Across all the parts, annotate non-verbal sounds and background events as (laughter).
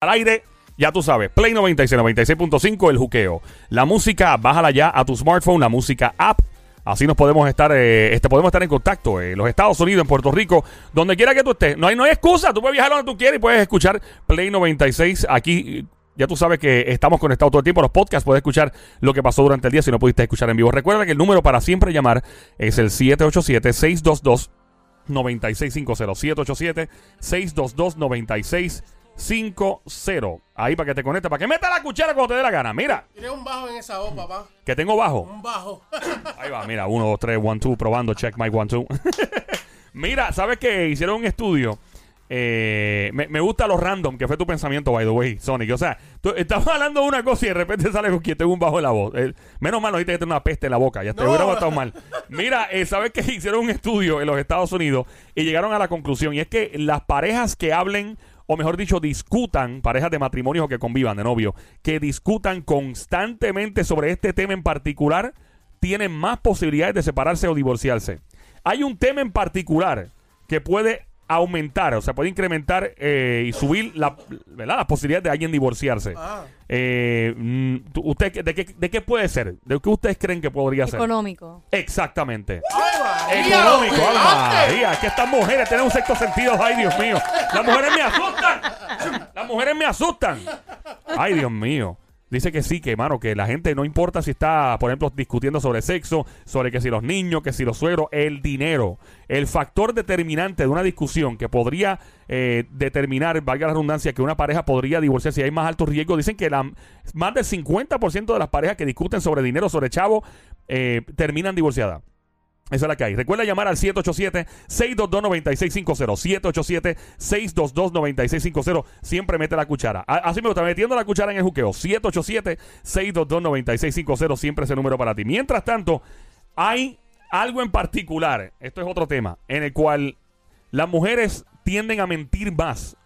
al aire. Ya tú sabes, Play 96, 96.5, el juqueo. La música, bájala ya a tu smartphone, la música app. Así nos podemos estar, eh, este, podemos estar en contacto en los Estados Unidos, en Puerto Rico, donde quiera que tú estés. No hay, no hay excusa, tú puedes viajar donde tú quieras y puedes escuchar Play 96 aquí. Ya tú sabes que estamos conectados todo el tiempo. Los podcasts puedes escuchar lo que pasó durante el día si no pudiste escuchar en vivo. Recuerda que el número para siempre llamar es el 787-622. 9650 787 622 9650 Ahí para que te conectes, para que meta la cuchara cuando te dé la gana. Mira, Tiene un bajo en esa voz, papá. que tengo bajo. Un bajo. (laughs) Ahí va, mira, 1, 2, 3, 1, 2, probando, check mic 1, 2. mira, ¿sabes qué? Hicieron un estudio. eh, me, me gusta lo random, que fue tu pensamiento, by the way, Sonic. O sea, tú estabas (laughs) hablando de una cosa y de repente sale con que tengo un bajo en la voz. Eh, menos mal, ahorita que tengo una peste en la boca. Ya te No. hubiera estado mal. Mira, eh, ¿sabes qué? (laughs) Hicieron un estudio en los Estados Unidos y llegaron a la conclusión. Y es que las parejas que hablen, o mejor dicho, discutan, parejas de matrimonio o que convivan, de novio, que discutan constantemente sobre este tema en particular, tienen más posibilidades de separarse o divorciarse. Hay un tema en particular que puede aumentar, o sea, puede incrementar eh, y subir la, ¿verdad? las posibilidades de alguien divorciarse. Ah. Eh, mm, usted, de, qué, ¿De qué puede ser? ¿De qué ustedes creen que podría ser? Económico. Exactamente. Económico. María, es que estas mujeres tienen un sexto sentido. Ay, Dios mío. Las mujeres me asustan. Las mujeres me asustan. Ay, Dios mío. Dice que sí, que mano, que la gente no importa si está, por ejemplo, discutiendo sobre sexo, sobre que si los niños, que si los suegros, el dinero. El factor determinante de una discusión que podría eh, determinar, valga la redundancia, que una pareja podría divorciarse si hay más alto riesgo. Dicen que la, más del 50% de las parejas que discuten sobre dinero, sobre chavo, eh, terminan divorciadas. Esa es la que hay. Recuerda llamar al 787-622-9650. 787-622-9650. Siempre mete la cuchara. Así me gusta, metiendo la cuchara en el juqueo. 787-622-9650. Siempre ese número para ti. Mientras tanto, hay algo en particular. Esto es otro tema. En el cual las mujeres tienden a mentir más.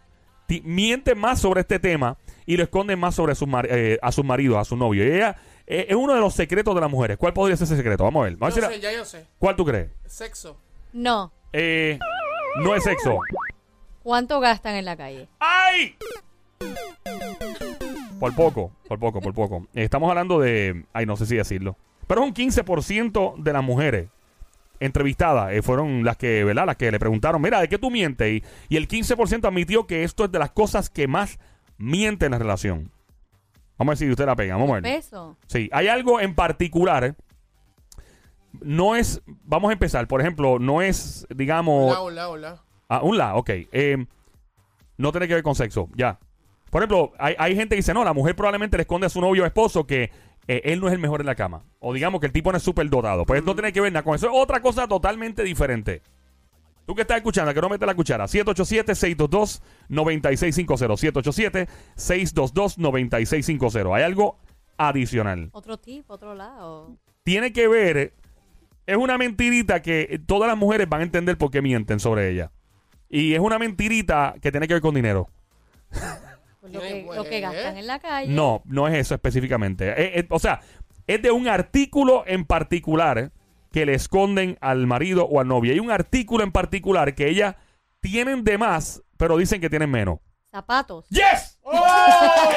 Mienten más sobre este tema y lo esconden más sobre eh, a sus maridos, a su novio. Y ella eh, es uno de los secretos de las mujeres. ¿Cuál podría ser ese secreto? Vamos a ver. Vamos a Yo ver si sé, la- ya yo sé. ¿Cuál tú crees? Sexo. No. Eh, no es sexo. ¿Cuánto gastan en la calle? ¡Ay! Por poco, por poco, por poco. Estamos hablando de. Ay, no sé si decirlo. Pero es un 15% de las mujeres entrevistadas eh, fueron las que, ¿verdad? Las que le preguntaron, mira, ¿de qué tú mientes? Y, y el 15% admitió que esto es de las cosas que más miente en la relación. Vamos a ver si usted la pega. Vamos a ver. Peso. Sí, hay algo en particular. No es. Vamos a empezar. Por ejemplo, no es, digamos. Hola, hola, hola. Ah, un la, ok. Eh, no tiene que ver con sexo, ya. Por ejemplo, hay, hay gente que dice, no, la mujer probablemente le esconde a su novio o esposo que eh, él no es el mejor en la cama. O digamos que el tipo no es súper dotado. Pues no tiene que ver nada con eso. Es otra cosa totalmente diferente. Tú que estás escuchando, que no mete la cuchara. 787-622-9650. 787-622-9650. Hay algo adicional. Otro tipo, otro lado. Tiene que ver. Es una mentirita que todas las mujeres van a entender por qué mienten sobre ella. Y es una mentirita que tiene que ver con dinero. Pues lo, Tiene que, lo que pues. gastan en la calle. No, no es eso específicamente. Eh, eh, o sea, es de un artículo en particular eh, que le esconden al marido o al novio. Hay un artículo en particular que ellas tienen de más, pero dicen que tienen menos. Zapatos. ¡Yes!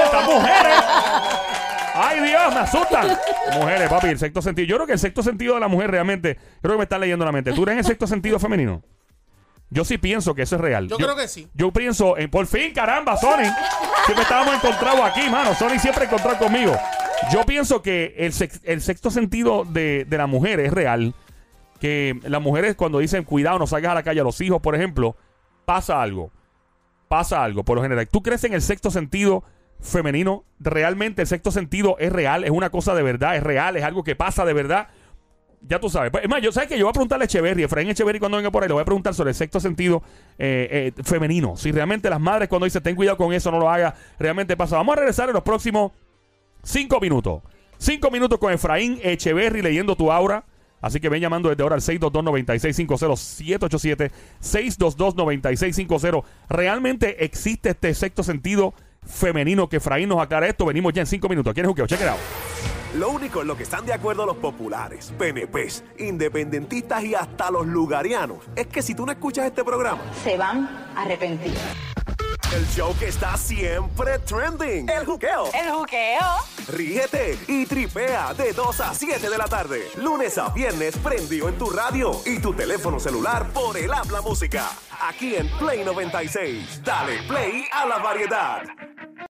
¡Estas mujeres! ¡Ay, Dios! ¡Me asustan! Mujeres, papi, el sexto sentido. Yo creo que el sexto sentido de la mujer realmente, creo que me están leyendo la mente. ¿Tú en el sexto sentido femenino? Yo sí pienso que eso es real. Yo creo que sí. Yo pienso, en, por fin, caramba, Sony. Siempre estábamos encontrados aquí, mano. Sony siempre encontrado conmigo. Yo pienso que el, sex- el sexto sentido de, de la mujer es real. Que las mujeres cuando dicen, cuidado, no salgas a la calle a los hijos, por ejemplo, pasa algo. Pasa algo, por lo general. ¿Tú crees en el sexto sentido femenino? ¿Realmente el sexto sentido es real? ¿Es una cosa de verdad? ¿Es real? ¿Es algo que pasa de verdad? Ya tú sabes. Es más, yo sabes que yo voy a preguntarle a Echeverry, Efraín Echeverry cuando venga por ahí, le voy a preguntar sobre el sexto sentido eh, eh, femenino. Si realmente las madres cuando dicen ten cuidado con eso, no lo haga, realmente pasa. Vamos a regresar en los próximos cinco minutos. Cinco minutos con Efraín Echeverry leyendo tu aura. Así que ven llamando desde ahora al 622-9650, 787-622-9650. ¿Realmente existe este sexto sentido femenino que Efraín nos aclara esto? Venimos ya en cinco minutos. ¿Quién es Juqueo? Check it out. Lo único en lo que están de acuerdo los populares, PNPs, independentistas y hasta los lugarianos es que si tú no escuchas este programa, se van a arrepentir. El show que está siempre trending. El juqueo. El juqueo. Ríete y tripea de 2 a 7 de la tarde. Lunes a viernes prendido en tu radio y tu teléfono celular por el habla música. Aquí en Play 96. Dale play a la variedad.